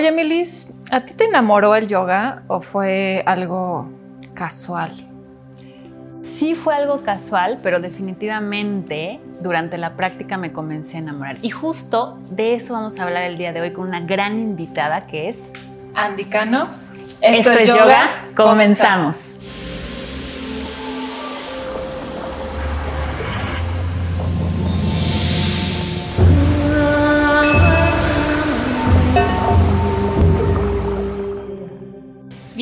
Oye, Milis, ¿a ti te enamoró el yoga o fue algo casual? Sí fue algo casual, pero definitivamente durante la práctica me comencé a enamorar. Y justo de eso vamos a hablar el día de hoy con una gran invitada que es Andy Cano. Esto, es yoga. Comenzamos.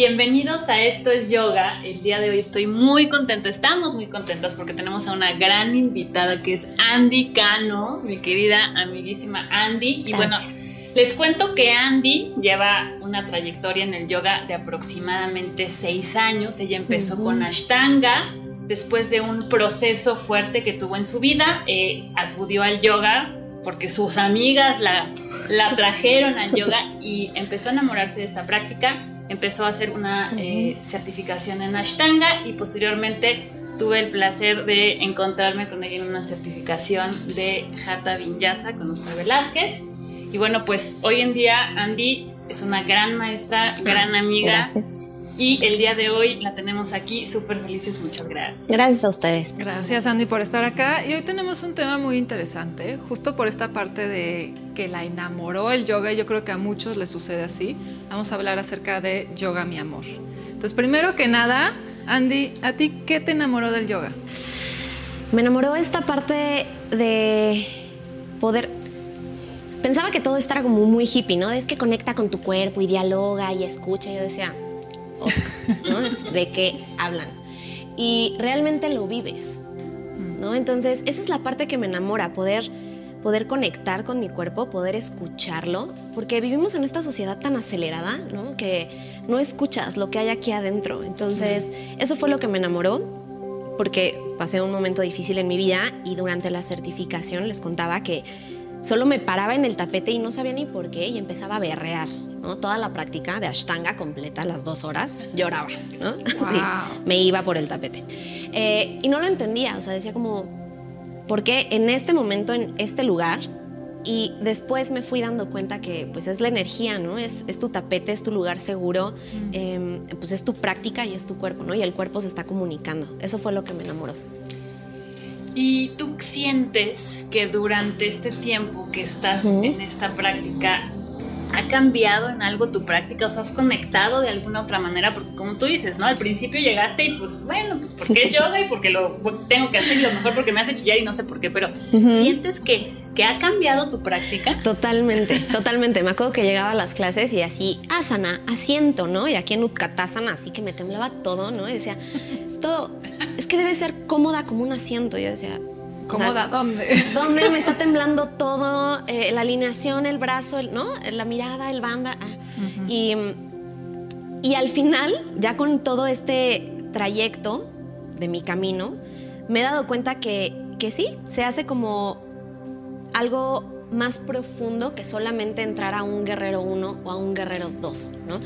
Bienvenidos a Esto es Yoga. El día de hoy estoy muy contenta, estamos muy contentas porque tenemos a una gran invitada que es Andy Cano, mi querida amiguísima Andy. Y bueno, les cuento que Andy lleva una trayectoria en el yoga de aproximadamente seis años. Ella empezó con Ashtanga, después de un proceso fuerte que tuvo en su vida, eh, acudió al yoga porque sus amigas la, la trajeron al yoga y empezó a enamorarse de esta práctica empezó a hacer una eh, certificación en Ashtanga y posteriormente tuve el placer de encontrarme con ella en una certificación de Hatha Vinyasa con Oscar Velázquez. Y bueno, pues hoy en día Andy es una gran maestra, gran amiga. Gracias. Y el día de hoy la tenemos aquí, súper felices, muchas gracias. Gracias a ustedes. Gracias Andy por estar acá. Y hoy tenemos un tema muy interesante, justo por esta parte de que la enamoró el yoga, y yo creo que a muchos les sucede así. Vamos a hablar acerca de yoga, mi amor. Entonces, primero que nada, Andy, ¿a ti qué te enamoró del yoga? Me enamoró esta parte de poder pensaba que todo esto era como muy hippie, ¿no? Es que conecta con tu cuerpo y dialoga y escucha. Yo decía, de qué hablan. Y realmente lo vives, ¿no? Entonces, esa es la parte que me enamora, poder, poder conectar con mi cuerpo, poder escucharlo, porque vivimos en esta sociedad tan acelerada, ¿no? Que no escuchas lo que hay aquí adentro. Entonces, eso fue lo que me enamoró, porque pasé un momento difícil en mi vida y durante la certificación les contaba que solo me paraba en el tapete y no sabía ni por qué y empezaba a berrear, ¿no? Toda la práctica de Ashtanga completa, las dos horas, lloraba, ¿no? me iba por el tapete. Eh, y no lo entendía, o sea, decía como, ¿por qué en este momento, en este lugar? Y después me fui dando cuenta que pues es la energía, ¿no? Es, es tu tapete, es tu lugar seguro, em, pues es tu práctica y es tu cuerpo, ¿no? Y el cuerpo se está comunicando. Eso fue lo que me enamoró. ¿Y tú sientes que durante este tiempo que estás en esta práctica ha cambiado en algo tu práctica? ¿O sea, has conectado de alguna otra manera? Porque como tú dices, ¿no? Al principio llegaste y pues bueno, pues porque es yoga y porque lo tengo que hacer y lo mejor porque me hace chillar y no sé por qué, pero ¿sientes que, que ha cambiado tu práctica? Totalmente, totalmente. Me acuerdo que llegaba a las clases y así, asana, asiento, ¿no? Y aquí en Utkatasana, así que me temblaba todo, ¿no? Y decía, esto es que debe ser cómoda como un asiento. Yo decía, ¿Cómoda? ¿Dónde? ¿Dónde me está temblando todo? Eh, la alineación, el brazo, ¿no? La mirada, el banda. Ah. y, y al final, ya con todo este trayecto de mi camino, me he dado cuenta que, que sí, se hace como algo más profundo que solamente entrar a un guerrero 1 o a un guerrero 2, ¿no?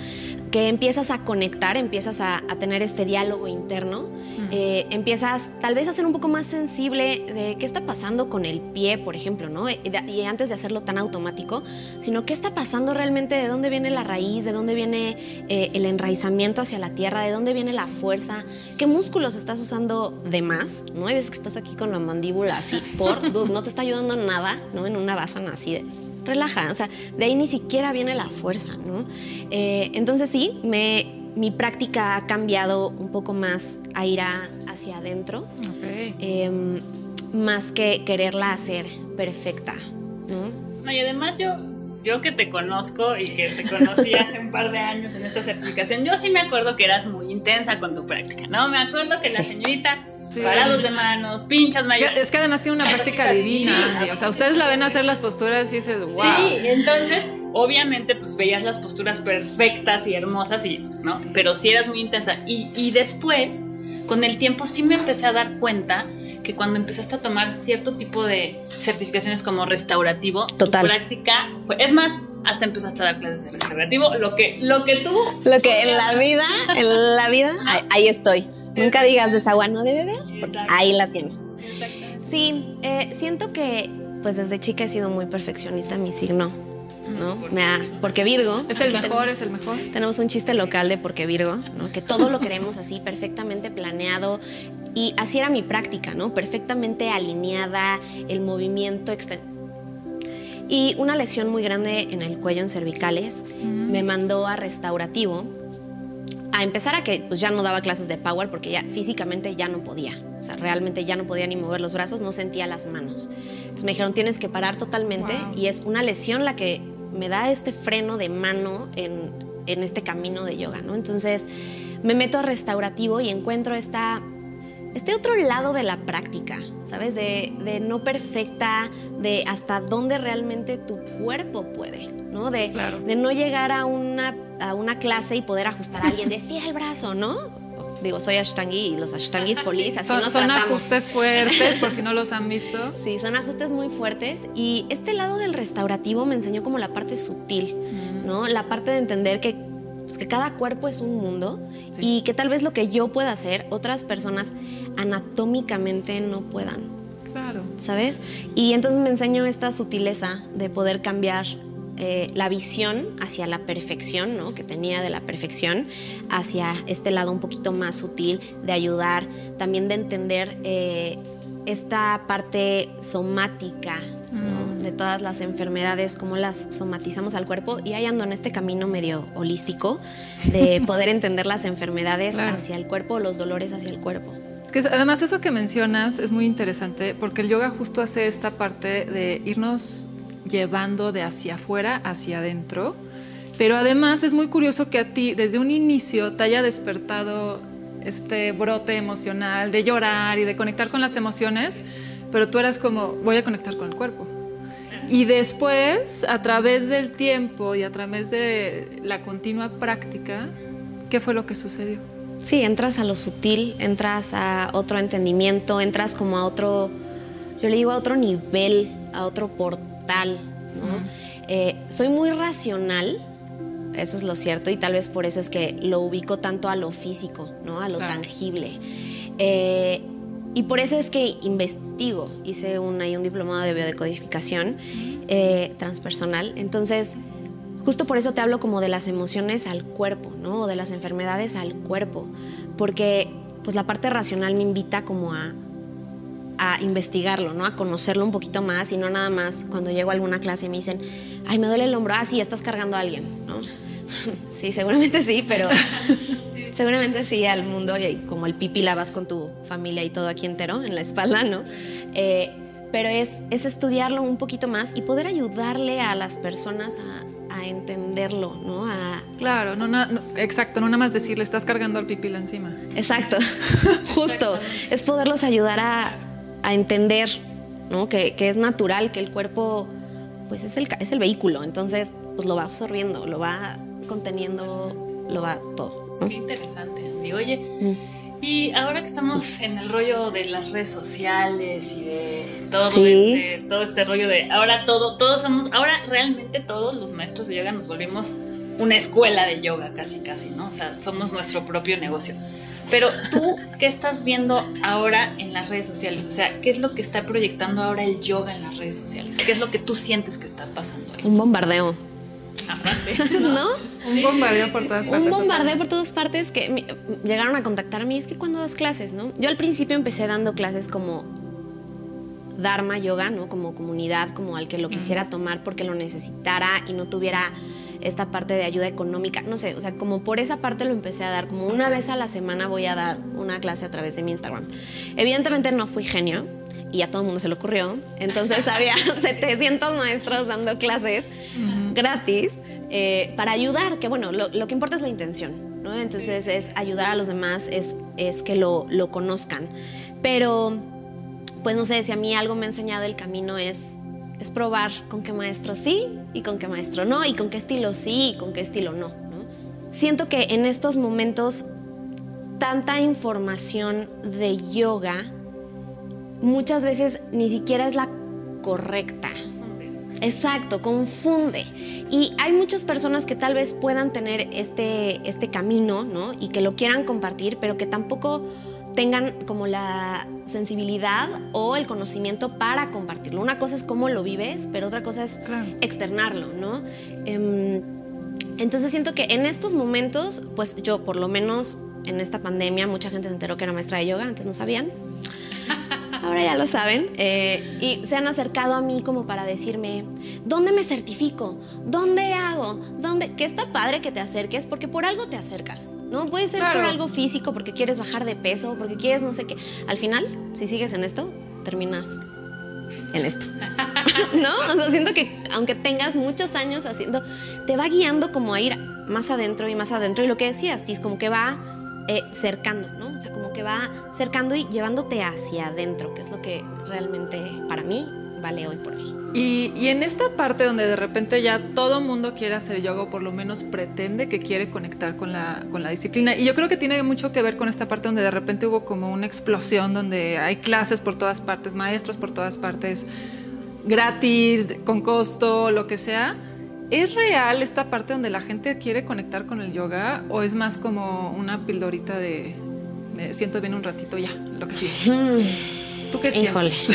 Que empiezas a conectar, empiezas a, tener este diálogo interno, eh, empiezas tal vez a ser un poco más sensible de qué está pasando con el pie, por ejemplo, ¿no? Y, antes de hacerlo tan automático, sino qué está pasando realmente, de dónde viene la raíz, de dónde viene eh, el enraizamiento hacia la tierra, de dónde viene la fuerza, qué músculos estás usando de más, ¿no? Hay veces que estás aquí con la mandíbula así, por, no te está ayudando nada, ¿no? En una base así de relaja, o sea, de ahí ni siquiera viene la fuerza, ¿no? Eh, entonces sí, me, mi práctica ha cambiado un poco más a ir hacia adentro, em, más que quererla hacer perfecta, ¿no? y además yo, yo que te conozco y que te conocí hace un par de años en esta certificación, yo sí me acuerdo que eras muy intensa con tu práctica, ¿no? Me acuerdo que la señorita parados de manos, pinchas mayores. Es que además tiene una práctica divina, o sea, ustedes la ven hacer las posturas y dices, wow. Sí, entonces, obviamente, pues veías las posturas perfectas y hermosas, y, ¿no? Pero sí eras muy intensa. Y, y después, con el tiempo, sí me empecé a dar cuenta que cuando empezaste a tomar cierto tipo de certificaciones como restaurativo, Total. tu práctica fue, es más, hasta empezaste a dar clases de restaurativo, lo que, lo que tú... Lo que en la vida, en la vida, ahí estoy. Nunca digas de esa agua no de beber, porque ahí la tienes. Sí, eh, siento que pues desde chica he sido muy perfeccionista, mi signo ¿no? Me ha- porque Virgo. Es el mejor, tenemos- es el mejor. tenemos un chiste local de porque Virgo, ¿no? Que todo lo queremos así, perfectamente planeado. Y así era mi práctica, ¿no? Perfectamente alineada, el movimiento Y una lesión muy grande en el cuello en cervicales me mandó a restaurativo a empezar a que pues ya no daba clases de power porque ya físicamente ya no podía. O sea, realmente ya no podía ni mover los brazos, no sentía las manos. Entonces me dijeron, tienes que parar totalmente Wow. y es una lesión la que me da este freno de mano en, en este camino de yoga, ¿no? Entonces me meto a restaurativo y encuentro esta, este otro lado de la práctica, ¿sabes? De, de no perfecta, de hasta dónde realmente tu cuerpo puede, ¿no? De, Claro. de no llegar a una, a una clase y poder ajustar a alguien, de estira el brazo, ¿no? Digo, soy Ashtangi y los Ashtangis polis, así Son, nos son tratamos. ajustes fuertes, por si no los han visto. Sí, son ajustes muy fuertes y este lado del restaurativo me enseñó como la parte sutil, ¿no? La parte de entender que, pues, que cada cuerpo es un mundo Sí. y que tal vez lo que yo pueda hacer, otras personas anatómicamente no puedan, Claro. ¿sabes? Y entonces me enseñó esta sutileza de poder cambiar eh, la visión hacia la perfección, ¿no? Que tenía de la perfección, hacia este lado un poquito más sutil, de ayudar, también de entender eh, esta parte somática, ¿no? De todas las enfermedades, cómo las somatizamos al cuerpo. Y ahí ando en este camino medio holístico de poder entender las enfermedades Claro. hacia el cuerpo, los dolores hacia el cuerpo. Además eso que mencionas es muy interesante porque el yoga justo hace esta parte de irnos llevando de hacia afuera hacia adentro, pero además es muy curioso que a ti desde un inicio te haya despertado este brote emocional de llorar y de conectar con las emociones, pero tú eras como voy a conectar con el cuerpo. Y después, a través del tiempo y a través de la continua práctica, ¿qué fue lo que sucedió? Sí, entras a lo sutil, entras a otro entendimiento, entras como a otro, yo le digo a otro nivel, a otro portal, ¿no? Eh, soy muy racional, eso es lo cierto, y tal vez por eso es que lo ubico tanto a lo físico, ¿no? A lo Claro. tangible. Eh, y por eso es que investigo, hice un, ahí un diplomado de biodecodificación eh, transpersonal, entonces justo por eso te hablo como de las emociones al cuerpo, ¿no? O de las enfermedades al cuerpo, porque pues la parte racional me invita como a, a investigarlo, ¿no? A conocerlo un poquito más y no nada más cuando llego a alguna clase y me dicen, ay, me duele el hombro, ah, sí, estás cargando a alguien, ¿no? sí, seguramente sí, pero seguramente sí al mundo y como el pipi la vas con tu familia y todo aquí entero en la espalda, ¿no? Eh, pero es, es estudiarlo un poquito más y poder ayudarle a las personas a, a entenderlo, ¿no? A, Claro, no, na- no- exacto, no nada más decirle estás cargando al pipila encima. Exacto, justo. Es poderlos ayudar a, a entender ¿no? que, que es natural, que el cuerpo pues es el, es el vehículo, entonces pues lo va absorbiendo, lo va conteniendo, lo va todo. ¿no? Qué interesante, Andy. Oye, Mm. Y ahora que estamos en el rollo de las redes sociales y de todo, Sí. este, todo este rollo de ahora todo, todos somos, ahora realmente todos los maestros de yoga nos volvimos una escuela de yoga casi casi, ¿no? O sea, somos nuestro propio negocio. Pero tú, ¿qué estás viendo ahora en las redes sociales? O sea, ¿qué es lo que está proyectando ahora el yoga en las redes sociales? ¿Qué es lo que tú sientes que está pasando ahí? Un bombardeo, Aparte, ¿no? Un bombardeo por todas partes. Un bombardeo por todas partes que me- llegaron a contactar a mí. Es que cuando das clases, ¿no? Yo al principio empecé dando clases como Dharma Yoga, ¿no? Como comunidad, como al que lo quisiera tomar porque lo necesitara y no tuviera esta parte de ayuda económica. No sé, o sea, como por esa parte lo empecé a dar. Como una vez a la semana voy a dar una clase a través de mi Instagram. Evidentemente no fui genio. Y a todo el mundo se le ocurrió. Entonces había 700 maestros dando clases gratis eh, para ayudar, que bueno, lo, lo que importa es la intención, ¿no? Entonces es ayudar a los demás, es, es que lo, lo conozcan. Pero, pues no sé, si a mí algo me ha enseñado el camino es, es probar con qué maestro sí y con qué maestro no, y con qué estilo sí y con qué estilo no, ¿no? Siento que en estos momentos tanta información de yoga muchas veces ni siquiera es la correcta. Exacto, confunde. Y hay muchas personas que tal vez puedan tener este, este camino, ¿no? Y que lo quieran compartir, pero que tampoco tengan como la sensibilidad o el conocimiento para compartirlo. Una cosa es cómo lo vives, pero otra cosa es externarlo, ¿no? Em, entonces siento que en estos momentos, pues yo por lo menos en esta pandemia, mucha gente se enteró que era maestra de yoga, antes no sabían ahora ya lo saben, eh, y se han acercado a mí como para decirme, ¿dónde me certifico? ¿Dónde hago? ¿Dónde? Que está padre que te acerques porque por algo te acercas, ¿no? Puede ser por algo físico, porque quieres bajar de peso, porque quieres no sé qué. Al final, si sigues en esto, terminas en esto. ¿No? O sea, siento que aunque tengas muchos años haciendo, te va guiando como a ir más adentro y más adentro. Y lo que decías, Tis, como que va eh, cercando, ¿no? O sea, como que va cercando y llevándote hacia adentro, que es lo que realmente para mí vale hoy por hoy. Y, en esta parte donde de repente ya todo mundo quiere hacer yoga o por lo menos pretende que quiere conectar con la, con la disciplina. Y yo creo que tiene mucho que ver con esta parte donde de repente hubo como una explosión, donde hay clases por todas partes, maestros por todas partes, gratis, con costo, lo que sea ¿Es real esta parte donde la gente quiere conectar con el yoga o es más como una pildorita de me siento bien un ratito ya, lo que sí? ¿Tú qué sientes?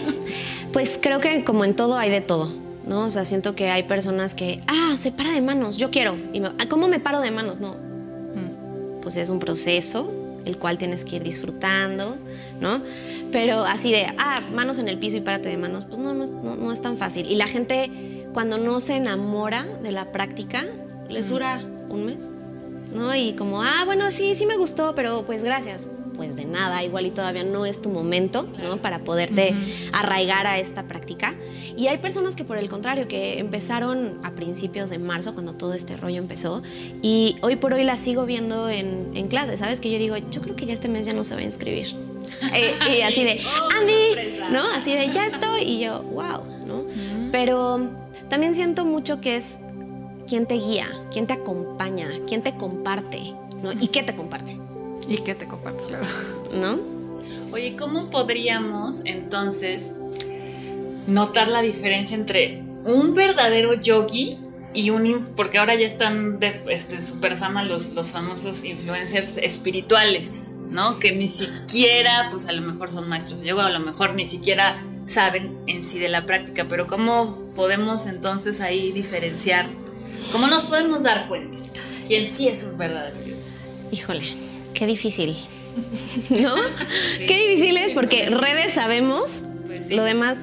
pues creo que como en todo hay de todo. ¿no? O sea, siento que hay personas que, ah, se para de manos, yo quiero. Y ah, ¿Cómo me paro de manos? No. Mm. Pues es un proceso el cual tienes que ir disfrutando, ¿no? Pero así de, ah, manos en el piso y párate de manos, pues no, no, no, no es tan fácil. Y la gente cuando no se enamora de la práctica, les dura un mes, ¿no? Y como, ah, bueno, sí, sí me gustó, pero pues gracias. Pues de nada, igual y todavía no es tu momento, ¿no? Para poderte arraigar a esta práctica. Y hay personas que por el contrario, que empezaron a principios de marzo, cuando todo este rollo empezó, y hoy por hoy la sigo viendo en, en clase, ¿sabes? Que yo digo, yo creo que ya este mes ya no se va a inscribir. Eh, y así de, oh, Andy, ¿no? Así de, ya estoy, y yo, wow. Pero también siento mucho que es quién te guía, quién te acompaña, quién te comparte, ¿no? ¿Y qué te comparte? ¿Y qué te comparte, claro? ¿No? Oye, ¿cómo podríamos entonces notar la diferencia entre un verdadero yogi y un porque ahora ya están de este, super fama los, los famosos influencers espirituales, ¿no? Que ni siquiera, pues a lo mejor son maestros de yoga, a lo mejor ni siquiera saben en sí de la práctica, pero ¿cómo podemos entonces ahí diferenciar? ¿Cómo nos podemos dar cuenta quién sí es un verdadero Híjole, qué difícil. ¿No? Qué difícil es porque redes sabemos, pues lo demás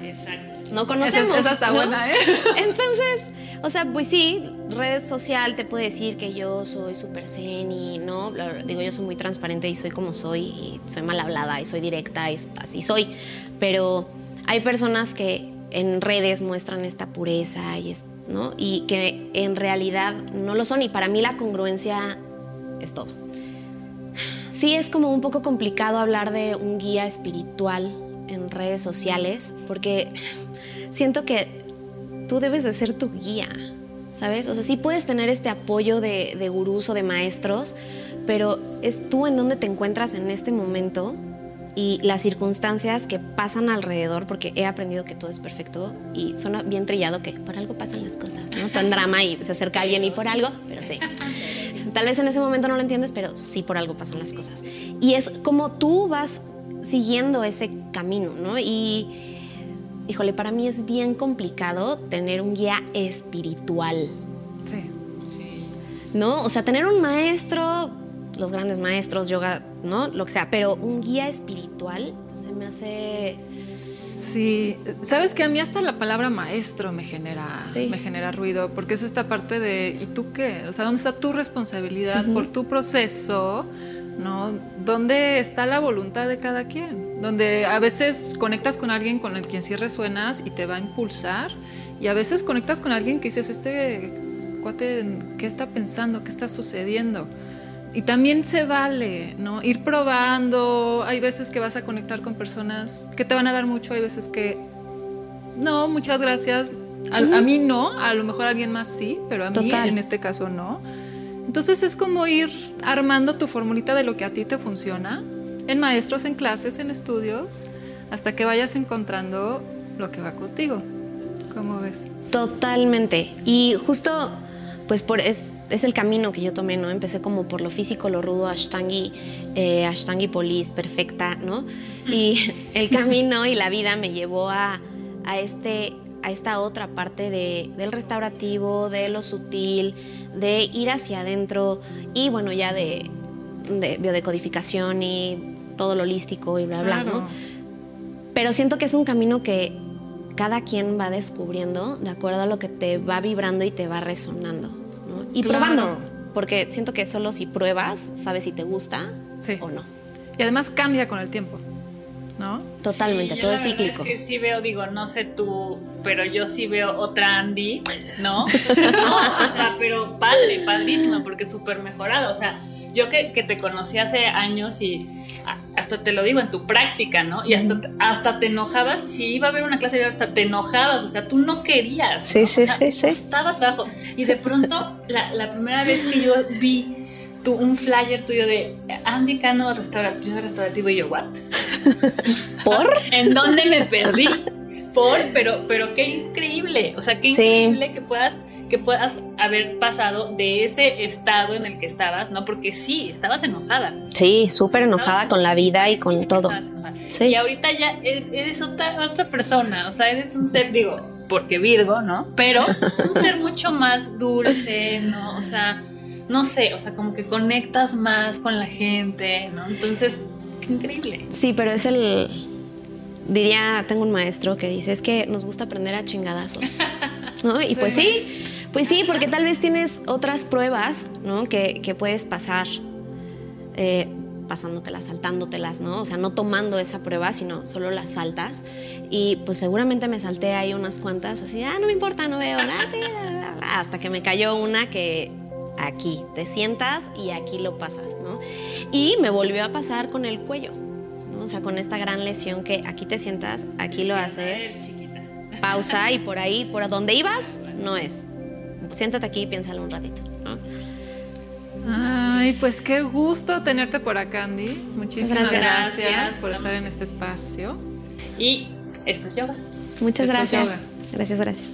no conocemos. Esa, está buena, ¿eh? Entonces, o sea, pues sí, red social te puede decir que yo soy súper zen y no, digo, yo soy muy transparente y soy como soy y soy mal hablada y soy directa y así soy, pero hay personas que en redes muestran esta pureza y, que en realidad no lo son y para mí la congruencia es todo. Sí es como un poco complicado hablar de un guía espiritual en redes sociales porque siento que tú debes de ser tu guía, ¿sabes? O sea, sí puedes tener este apoyo de, de gurús o de maestros, pero es tú en donde te encuentras en este momento y las circunstancias que pasan alrededor, porque he aprendido que todo es perfecto y suena bien trillado que por algo pasan las cosas, ¿no? En drama y se acerca alguien y por algo, pero sí. Tal vez en ese momento no lo entiendes, pero sí por algo pasan las cosas. Y es como tú vas siguiendo ese camino, ¿no? Y, híjole, para mí es bien complicado tener un guía espiritual. Sí. Sí. ¿No? O sea, tener un maestro, los grandes maestros, yoga, ¿no? Lo que sea, pero un guía espiritual se me hace... Sí, sabes que a mí hasta la palabra maestro me genera, me genera ruido, porque es esta parte de, ¿y tú qué? O sea, ¿dónde está tu responsabilidad por tu proceso? ¿No? ¿Dónde está la voluntad de cada quien? Donde a veces conectas con alguien con el quien sí resuenas y te va a impulsar, y a veces conectas con alguien que dices, este cuate, ¿qué está pensando? ¿Qué está sucediendo? Y también se vale, ¿no? Ir probando. Hay veces que vas a conectar con personas que te van a dar mucho, hay veces que no, muchas gracias. A, mí no, a lo mejor a alguien más sí, pero a mí en este caso no. Entonces es como ir armando tu formulita de lo que a ti te funciona, en maestros, en clases, en estudios, hasta que vayas encontrando lo que va contigo. ¿Cómo ves? Totalmente. Y justo, pues por es es el camino que yo tomé, ¿no? Empecé como por lo físico, lo rudo, Ashtangi, eh, Ashtangi Polis, perfecta, ¿no? Y el camino y la vida me llevó a, a, este, a esta otra parte de, del restaurativo, de lo sutil, de ir hacia adentro y bueno, ya de, de biodecodificación y todo lo holístico y bla, bla, ¿no? Pero siento que es un camino que cada quien va descubriendo de acuerdo a lo que te va vibrando y te va resonando. Y Claro. probando, porque siento que solo si pruebas, sabes si te gusta Sí. o no. Y además cambia con el tiempo, ¿no? Totalmente, Sí, todo es cíclico. Es que sí veo, digo, no sé tú, pero yo sí veo otra Andy, ¿no? no o sea, pero padre, padrísima, porque súper mejorada. O sea, yo que, que te conocí hace años y hasta te lo digo en tu práctica, ¿no? Y hasta, hasta te enojabas, si iba a haber una clase, hasta te enojabas, o sea, tú no querías. Sí, ¿no? sí, o sea, sí, sí. costaba trabajo. Y de pronto, la, la primera vez que yo vi tu, un flyer tuyo de Andy Cano restaurativo, restaurativo y yo, ¿what? ¿Por? ¿En dónde me perdí? Por, pero, pero qué increíble. O sea, qué Sí. increíble que puedas, que puedas haber pasado de ese estado en el que estabas, ¿no? Porque sí, estabas enojada. Sí, súper enojada con la vida y con todo. Sí. Y ahorita ya e- eres otra, otra persona. O sea, eres un ser, digo, porque Virgo, ¿no? Pero un ser mucho más dulce, ¿no? O sea, no sé, o sea, como que conectas más con la gente, ¿no? Entonces, qué increíble. Sí, pero es el. Diría, tengo un maestro que dice, es que nos gusta aprender a chingadazos. ¿No? Y pues sí, pues sí, porque tal vez tienes otras pruebas, ¿no? Que, que puedes pasar, eh, pasándotelas, saltándotelas, ¿no? O sea, no tomando esa prueba, sino solo las saltas. Y pues seguramente me salté ahí unas cuantas, así, ah, no me importa, no veo nada, sí, la", hasta que me cayó una que aquí te sientas y aquí lo pasas, ¿no? Y me volvió a pasar con el cuello. ¿no? O sea, con esta gran lesión que aquí te sientas, aquí lo haces, pausa y por ahí, por donde ibas, no es. Siéntate aquí y piénsalo un ratito. ¿no? Ay, pues qué gusto tenerte por acá, Andy. Muchísimas Gracias. gracias, Gracias. por estar en este espacio. Y esto es yoga. Muchas Esto es gracias. yoga. Gracias, gracias.